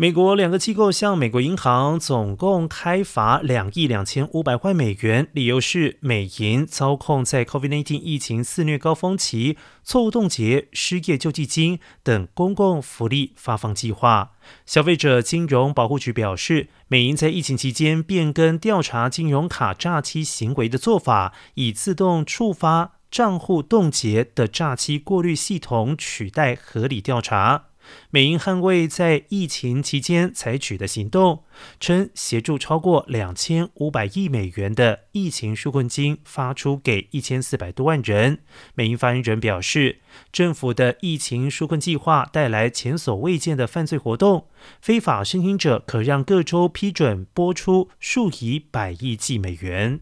美国两个机构向美国银行总共开罚两亿两千五百万美元，理由是美银操控在 COVID-19 疫情肆虐高峰期错误冻结失业救济金等公共福利发放计划。消费者金融保护局表示，美银在疫情期间变更调查金融卡诈欺行为的做法，以自动触发账户冻结的诈欺过滤系统取代合理调查。美英捍卫在疫情期间采取的行动，称协助超过两千五百亿美元的疫情纾困金发出给一千四百多万人。美英发言人表示，政府的疫情纾困计划带来前所未见的犯罪活动，非法申请者可让各州批准拨出数以百亿计美元。